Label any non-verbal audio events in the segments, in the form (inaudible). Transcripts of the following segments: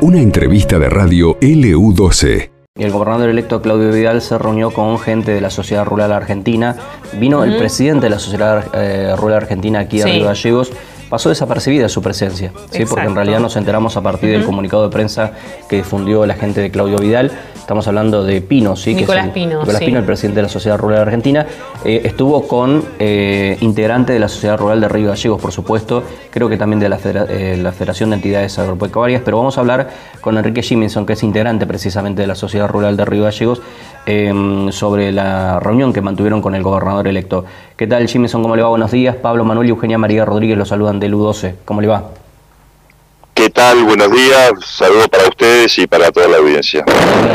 Una entrevista de radio LU12. El gobernador electo Claudio Vidal se reunió con gente de la sociedad rural argentina. Vino el presidente de la sociedad eh, rural argentina aquí a Río Gallegos pasó desapercibida su presencia, ¿sí? porque en realidad nos enteramos a partir del comunicado de prensa que difundió la gente de Claudio Vidal. Estamos hablando de Pino, ¿sí? Nicolás que es Pino. Nicolás Pino, el presidente de la Sociedad Rural Argentina. Eh, estuvo con eh, integrante de la Sociedad Rural de Río Gallegos, por supuesto, creo que también de la, eh, la Federación de Entidades Agropecuarias, pero vamos a hablar con Enrique Jiminson, que es integrante precisamente de la Sociedad Rural de Río Gallegos, sobre la reunión que mantuvieron con el gobernador electo. ¿Qué tal, Jiminson? ¿Cómo le va? Buenos días. Pablo Manuel y Eugenia María Rodríguez los saludan del U12. ¿Cómo le va? ¿Qué tal? Buenos días. Saludos para ustedes y para toda la audiencia.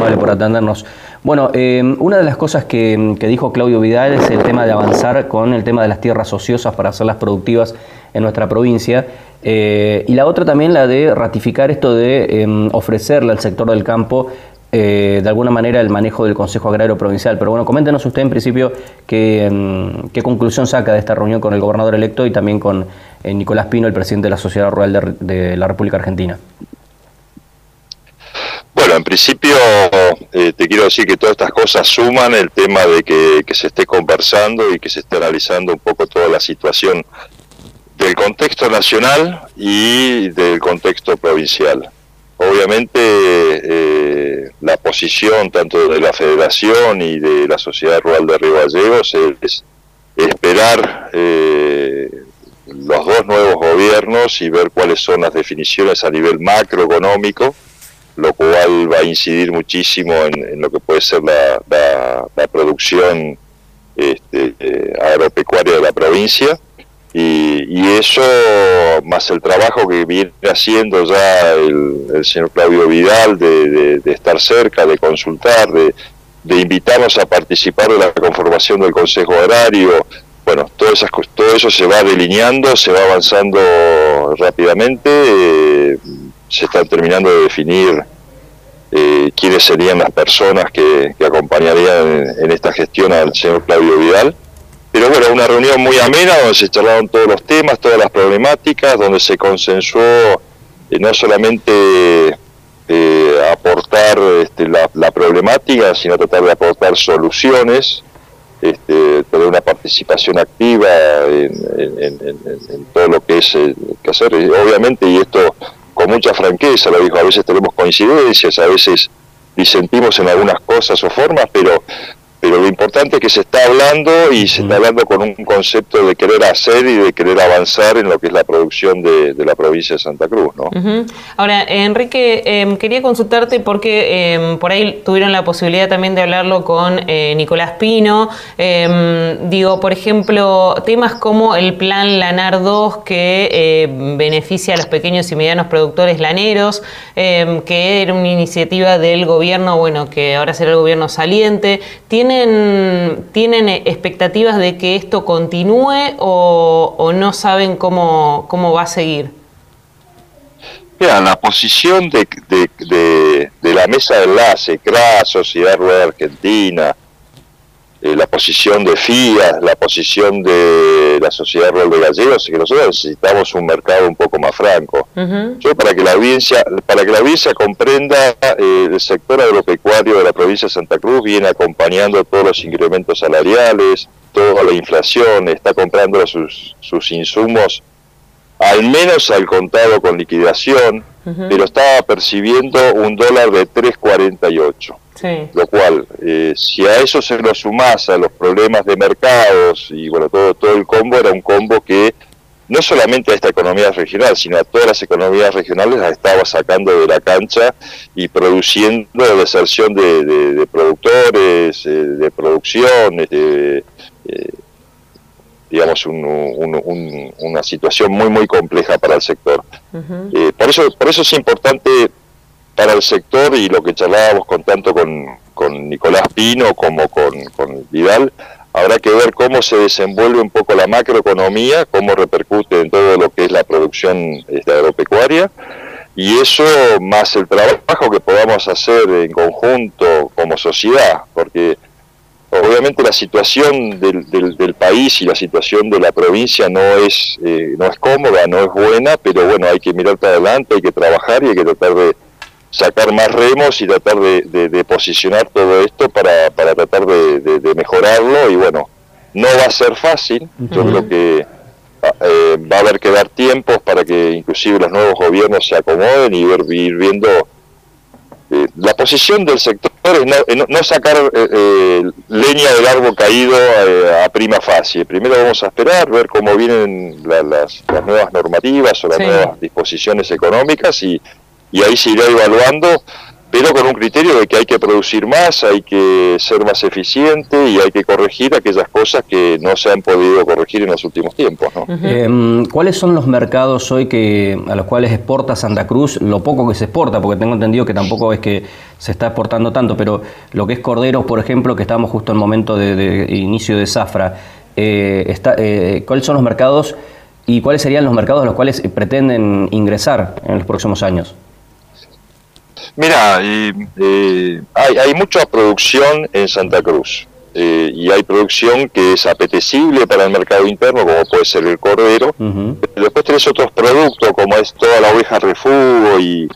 Vale por atendernos. Bueno, eh, una de las cosas que, dijo Claudio Vidal es el tema de avanzar con el tema de las tierras ociosas para hacerlas productivas en nuestra provincia. Eh, y la otra también la de ratificar esto de em, ofrecerle al sector del campo eh, de alguna manera el manejo del Consejo Agrario Provincial. Pero bueno, coméntenos usted en principio qué, em, qué conclusión saca de esta reunión con el gobernador electo y también con Nicolás Pino, el presidente de la Sociedad Rural de la República Argentina. Bueno, en principio eh, te quiero decir que todas estas cosas suman el tema de que, se esté conversando y que se esté analizando un poco toda la situación del contexto nacional y del contexto provincial. Obviamente eh, la posición tanto de la Federación y de la Sociedad Rural de Río Gallegos es, esperar eh, los dos nuevos gobiernos y ver cuáles son las definiciones a nivel macroeconómico lo cual va a incidir muchísimo en, lo que puede ser la, la, producción este, eh, agropecuaria de la provincia. Y, eso, más el trabajo que viene haciendo ya el, señor Claudio Vidal de, estar cerca, de consultar, de, invitarnos a participar de la conformación del Consejo Agrario, bueno, todo, esas, todo eso se va delineando, se va avanzando rápidamente. Eh, se están terminando de definir eh, quiénes serían las personas que, acompañarían en, esta gestión al señor Claudio Vidal. Pero bueno, una reunión muy amena donde se charlaron todos los temas, todas las problemáticas, donde se consensuó eh, no solamente eh, aportar este, la, problemática, sino tratar de aportar soluciones, este, tener una participación activa en, todo lo que es que hacer. obviamente, y esto con mucha franqueza, lo dijo, a veces tenemos coincidencias, a veces disentimos en algunas cosas o formas, pero pero lo importante es que se está hablando y se está hablando con un concepto de querer hacer y de querer avanzar en lo que es la producción de, la provincia de Santa Cruz. ¿no? Ahora, Enrique, em, quería consultarte porque em, por ahí tuvieron la posibilidad también de hablarlo con eh, Nicolás Pino. Em, digo, por ejemplo, temas como el plan Lanar 2 que beneficia a los pequeños y medianos productores laneros, que era una iniciativa del gobierno, bueno, que ahora será el gobierno saliente. ¿Tiene ¿Tienen, expectativas de que esto continúe o, no saben cómo, cómo va a seguir? Mira, la posición de, de, la mesa de enlace, CRA, Sociedad Rural Argentina, eh, la posición de FIA, la posición de la Sociedad Rural de Gallegos, es que nosotros necesitamos un mercado un poco más franco. Yo para que la audiencia, para que la audiencia comprenda, eh, el sector agropecuario de la provincia de Santa Cruz viene acompañando todos los incrementos salariales, toda la inflación, está comprando sus, sus insumos al menos al contado con liquidación, pero estaba percibiendo un dólar de 3.48. Lo cual, eh, si a eso se lo sumás a los problemas de mercados y bueno, todo, todo el combo, era un combo que no solamente a esta economía regional, sino a todas las economías regionales las estaba sacando de la cancha y produciendo deserción de, de, productores, eh, de producción, eh, digamos, una situación muy, muy compleja para el sector. por, eso, por eso es importante para el sector y lo que charlábamos con tanto con, con Nicolás Pino como con, con Vidal, habrá que ver cómo se desenvuelve un poco la macroeconomía, cómo repercute en todo lo que es la producción este, agropecuaria, y eso más el trabajo que podamos hacer en conjunto como sociedad, porque obviamente la situación del, del, país y la situación de la provincia no es, eh, no es cómoda, no es buena, pero bueno, hay que mirar para adelante, hay que trabajar y hay que tratar de sacar más remos y tratar de, posicionar todo esto para, para tratar de, mejorarlo. Y bueno, no va a ser fácil, yo creo que eh, va a haber que dar tiempos para que inclusive los nuevos gobiernos se acomoden y ver, ir viendo eh, la posición del sector es no, eh, sacar leña del árbol caído a prima fase. Primero vamos a esperar, ver cómo vienen las, nuevas normativas o las nuevas disposiciones económicas y, y ahí se irá evaluando pero con un criterio de que hay que producir más, hay que ser más eficiente y hay que corregir aquellas cosas que no se han podido corregir en los últimos tiempos. Em, ¿Cuáles son los mercados hoy que a los cuales exporta Santa Cruz? Lo poco que se exporta, porque tengo entendido que tampoco es que se está exportando tanto, pero lo que es corderos, por ejemplo, que estamos justo en el momento de, inicio de zafra, eh, está, eh, ¿cuáles son los mercados y cuáles serían los mercados a los cuales pretenden ingresar en los próximos años? Mira, eh, hay, mucha producción en Santa Cruz eh, y hay producción que es apetecible para el mercado interno, como puede ser el cordero. después tenés otros productos, como es toda la oveja refugo y,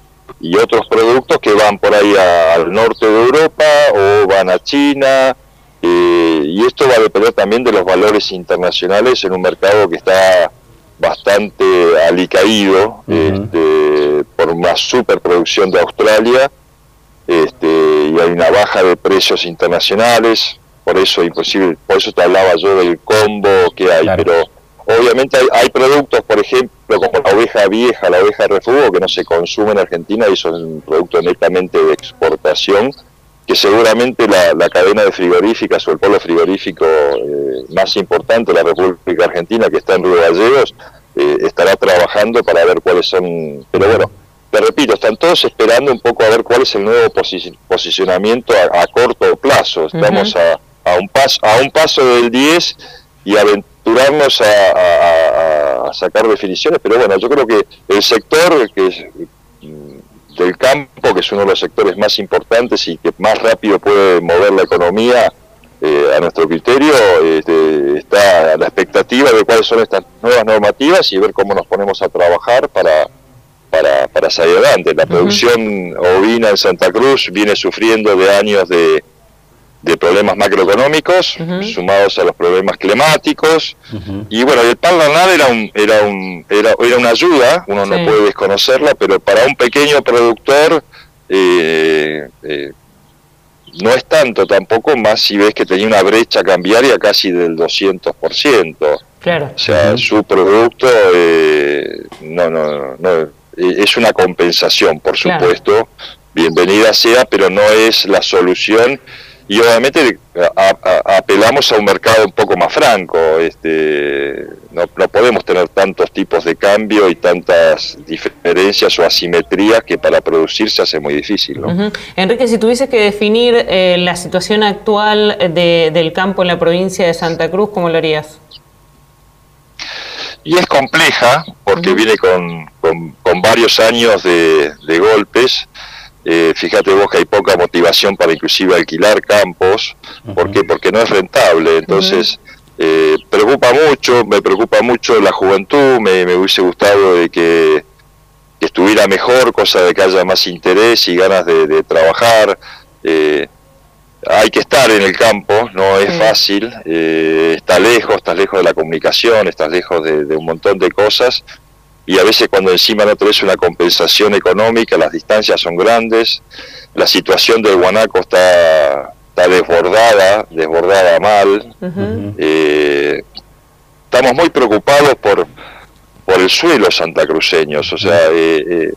otros productos que van por ahí al norte de Europa o van a China. Eh, y esto va a depender también de los valores internacionales en un mercado que está bastante alicaído este, por una superproducción de Australia este, y hay una baja de precios internacionales, por eso imposible, por eso te hablaba yo del combo que hay, pero obviamente hay, productos, por ejemplo, como la oveja vieja, la oveja de refugio, que no se consume en Argentina y son productos netamente de exportación, que seguramente la, cadena de frigoríficas o el polo frigorífico eh, más importante de la República Argentina, que está en Río Gallegos, eh, estará trabajando para ver cuáles son. Pero bueno, te repito, están todos esperando un poco a ver cuál es el nuevo posicionamiento a, corto plazo. Estamos a, un paso, a un paso del 10 y aventurarnos a, sacar definiciones, pero bueno, yo creo que el sector que es del campo, que es uno de los sectores más importantes y que más rápido puede mover la economía, eh, a nuestro criterio, este, está la expectativa de cuáles son estas nuevas normativas y ver cómo nos ponemos a trabajar para, para, para salir adelante. La producción ovina en Santa Cruz viene sufriendo de años de, de problemas macroeconómicos sumados a los problemas climáticos y bueno el pan era un era un era, era una ayuda uno no puede desconocerla pero para un pequeño productor eh, eh, no es tanto tampoco más si ves que tenía una brecha cambiaria casi del 200%. Claro. O sea, su producto eh, no, no, no, es una compensación, por supuesto, bienvenida sea, pero no es la solución y obviamente apelamos a un mercado un poco más franco. Este, no, podemos tener tantos tipos de cambio y tantas diferencias o asimetrías que para producir se hace muy difícil. Enrique, si tuviese que definir eh, la situación actual del campo en la provincia de Santa Cruz, ¿cómo lo harías? Y es compleja porque viene con, con, varios años de, de golpes. Eh, fíjate vos que hay poca motivación para inclusive alquilar campos, ¿por qué? Porque no es rentable, entonces eh, preocupa mucho, me preocupa mucho la juventud, me, hubiese gustado de que, estuviera mejor, cosa de que haya más interés y ganas de, trabajar. Eh, hay que estar en el campo, no es fácil, está lejos, estás lejos de la comunicación, estás lejos de, de un montón de cosas y a veces cuando encima no tenés una compensación económica, las distancias son grandes, la situación del guanaco está, está desbordada, desbordada mal. Eh, estamos muy preocupados por, por el suelo santacruceño, o sea, eh,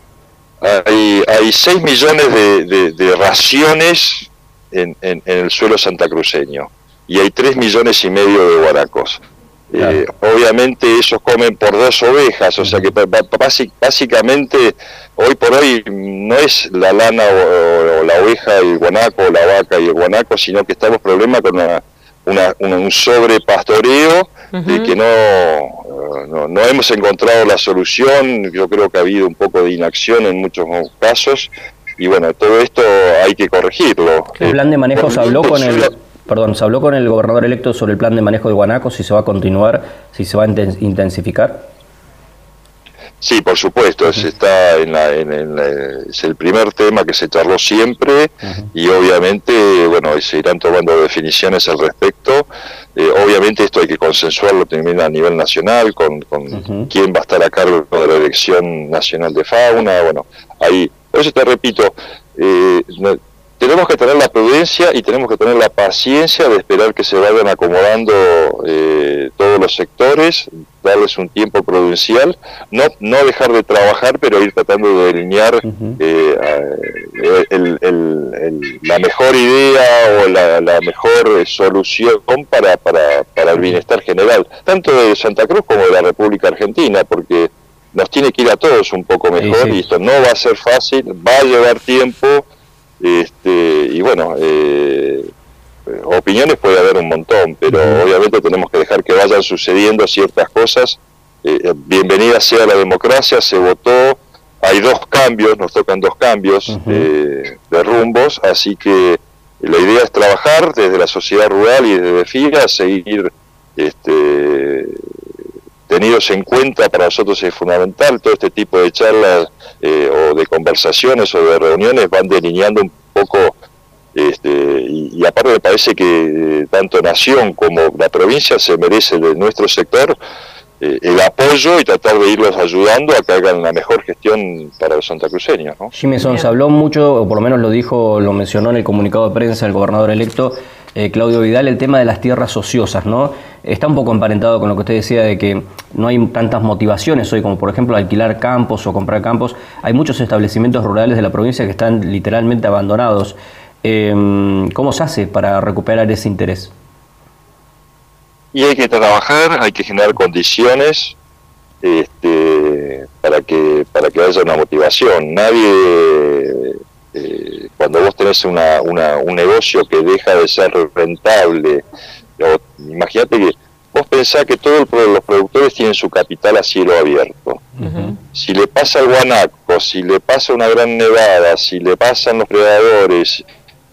eh, hay, hay 6 millones de, raciones en, en, en, el suelo santacruceño. Y hay 3 millones y medio de guanacos. Eh, obviamente ellos comen por dos ovejas, o sea que básicamente hoy por hoy no es la lana o, la oveja, el guanaco, o la vaca y el guanaco, sino que estamos problemas con una, un sobrepastoreo de que no, no, hemos encontrado la solución, yo creo que ha habido un poco de inacción en muchos casos y bueno, todo esto hay que corregirlo. ¿El plan de manejo se habló con el perdón, ¿se habló con el gobernador electo sobre el plan de manejo de guanacos, si se va a continuar, si se va a intensificar? Sí, por supuesto, está en, la, es el primer tema que se charló siempre y obviamente, bueno, se irán tomando definiciones al respecto. Eh, obviamente esto hay que consensuarlo también a nivel nacional con, quién va a estar a cargo de la elección nacional de fauna. Bueno, ahí, por eso te repito, eh, tenemos que tener la prudencia y tenemos que tener la paciencia de esperar que se vayan acomodando eh, todos los sectores, darles un tiempo prudencial, no, no dejar de trabajar, pero ir tratando de delinear eh, la mejor idea o la, mejor solución para, para, para el bienestar general, tanto de Santa Cruz como de la República Argentina, porque nos tiene que ir a todos un poco mejor y esto no va a ser fácil, va a llevar tiempo este, y bueno, eh, opiniones puede haber un montón, pero obviamente tenemos que dejar que vayan sucediendo ciertas cosas. Eh, bienvenida sea la democracia, se votó, hay dos cambios, nos tocan dos cambios de rumbos, así que la idea es trabajar desde la sociedad rural y desde FIRA, seguir este, tenidos en cuenta, para nosotros es fundamental, todo este tipo de charlas eh, o de conversaciones o de reuniones van delineando un poco, este, y, aparte me parece que tanto Nación como la provincia se merece de nuestro sector eh, el apoyo y tratar de irlos ayudando a que hagan la mejor gestión para los santacruceños. ¿no? Jiménez, se habló mucho, o por lo menos lo dijo, lo mencionó en el comunicado de prensa el gobernador electo, eh, Claudio Vidal, el tema de las tierras ociosas, ¿no? Está un poco emparentado con lo que usted decía de que no hay tantas motivaciones hoy como por ejemplo alquilar campos o comprar campos. Hay muchos establecimientos rurales de la provincia que están literalmente abandonados. Em, ¿Cómo se hace para recuperar ese interés? Y hay que trabajar, hay que generar condiciones este, para que para que haya una motivación. Nadie eh, cuando vos tenés una, un negocio que deja de ser rentable, imagínate que vos pensás que todos los productores tienen su capital a cielo abierto. Si le pasa el guanaco, si le pasa una gran nevada, si le pasan los predadores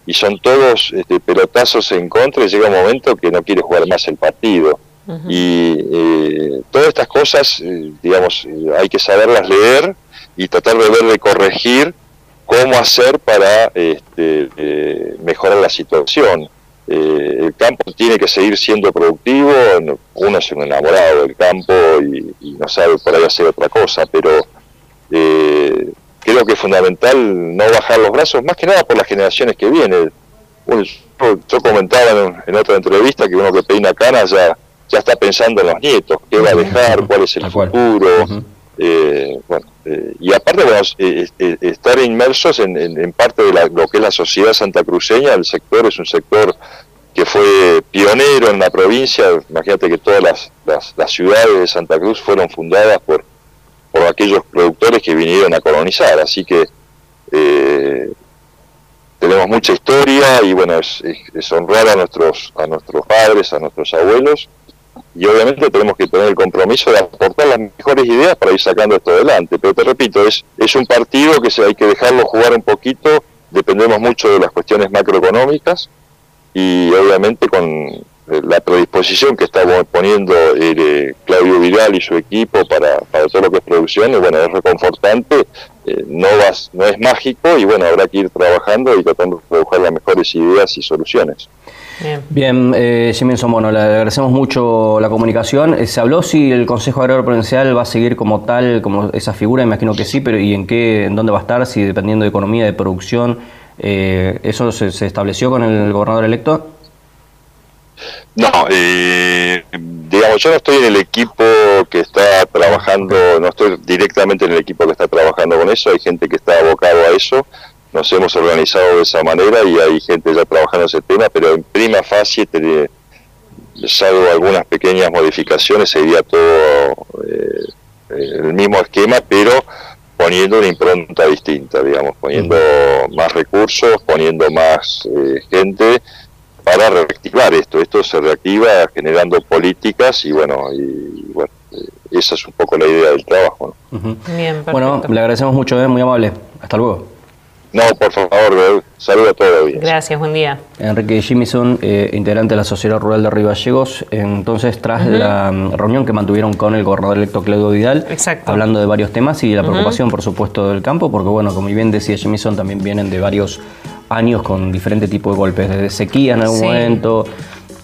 y son todos este, pelotazos en contra, llega un momento que no quiere jugar más el partido. Y eh, todas estas cosas, eh, digamos, hay que saberlas leer y tratar de ver de corregir cómo hacer para este, eh, mejorar la situación. Eh, el campo tiene que seguir siendo productivo, uno es un enamorado del campo y, no sabe por ahí hacer otra cosa, pero eh, creo que es fundamental no bajar los brazos, más que nada por las generaciones que vienen. yo, comentaba en, otra entrevista que uno que peina canas ya, ya está pensando en los nietos, qué va a dejar, cuál es el futuro. Eh, bueno, eh, y aparte, eh, estar inmersos en, parte de lo que es la sociedad santacruceña, el sector es un sector que fue pionero en la provincia, imagínate que todas las, las, ciudades de Santa Cruz fueron fundadas por, por aquellos productores que vinieron a colonizar, así que tenemos mucha historia y bueno, es, es honrar a nuestros, a nuestros padres, a nuestros abuelos, y obviamente tenemos que tener el compromiso de aportar las mejores ideas para ir sacando esto adelante. Pero te repito, es, es un partido que se, hay que dejarlo jugar un poquito, dependemos mucho de las cuestiones macroeconómicas y obviamente con eh, la predisposición que está poniendo eh, Claudio Vidal y su equipo para, para todo lo que es producción, y bueno, es reconfortante, eh, no, vas, no es mágico y bueno, habrá que ir trabajando y tratando de buscar las mejores ideas y soluciones. Bien, Bien eh, bueno, le agradecemos mucho la comunicación. Eh, ¿Se habló si el Consejo Agrario Provincial va a seguir como tal, como esa figura? Imagino que sí, pero ¿y en qué, en dónde va a estar? Si dependiendo de economía, de producción, eh, ¿eso se, estableció con el gobernador electo? No, eh, digamos, yo no estoy en el equipo que está trabajando, no estoy directamente en el equipo que está trabajando con eso, hay gente que está abocado a eso, nos hemos organizado de esa manera y hay gente ya trabajando en ese tema, pero en prima fase, salvo algunas pequeñas modificaciones, sería todo eh, el mismo esquema, pero poniendo una impronta distinta, digamos, poniendo más recursos, poniendo más eh, gente para reactivar esto. Esto se reactiva generando políticas y bueno, y, bueno, eh, esa es un poco la idea del trabajo. bueno, le agradecemos mucho, muy amable. Hasta luego. No, por favor, saludo a todos. Gracias, buen día. Enrique Jimison, eh, integrante de la Sociedad Rural de Río Gallegos, entonces tras la mm, reunión que mantuvieron con el gobernador electo Claudio Vidal, hablando de varios temas y la preocupación, por supuesto, del campo, porque bueno, como bien decía Jimison, también vienen de varios años con diferentes tipos de golpes, desde sequía en algún momento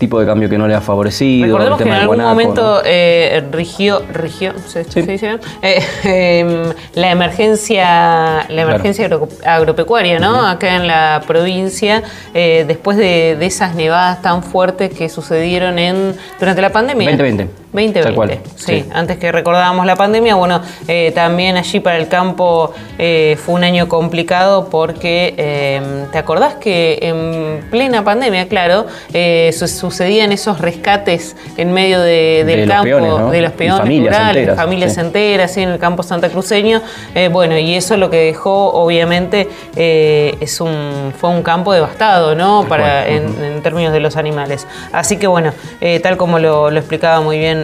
tipo de cambio que no le ha favorecido. Recordemos que en algún momento eh, rigió, rigió eh, (laughs) em, la emergencia, la emergencia agropecuaria, ¿no? Acá en la provincia, eh, después de, de, esas nevadas tan fuertes que sucedieron en durante la pandemia. 2020. 2020, sí, antes que recordábamos la pandemia, bueno, eh, también allí para el campo eh, fue un año complicado porque, em, ¿te acordás que en plena pandemia, claro, eh, sucedían esos rescates en medio del campo, de los peones familias rurales, enteras, familias enteras, en el campo santacruceño? bueno, y eso lo que dejó, obviamente, es un, fue un campo devastado, ¿no? Para, en, términos de los animales. Así que, bueno, tal como lo explicaba muy bien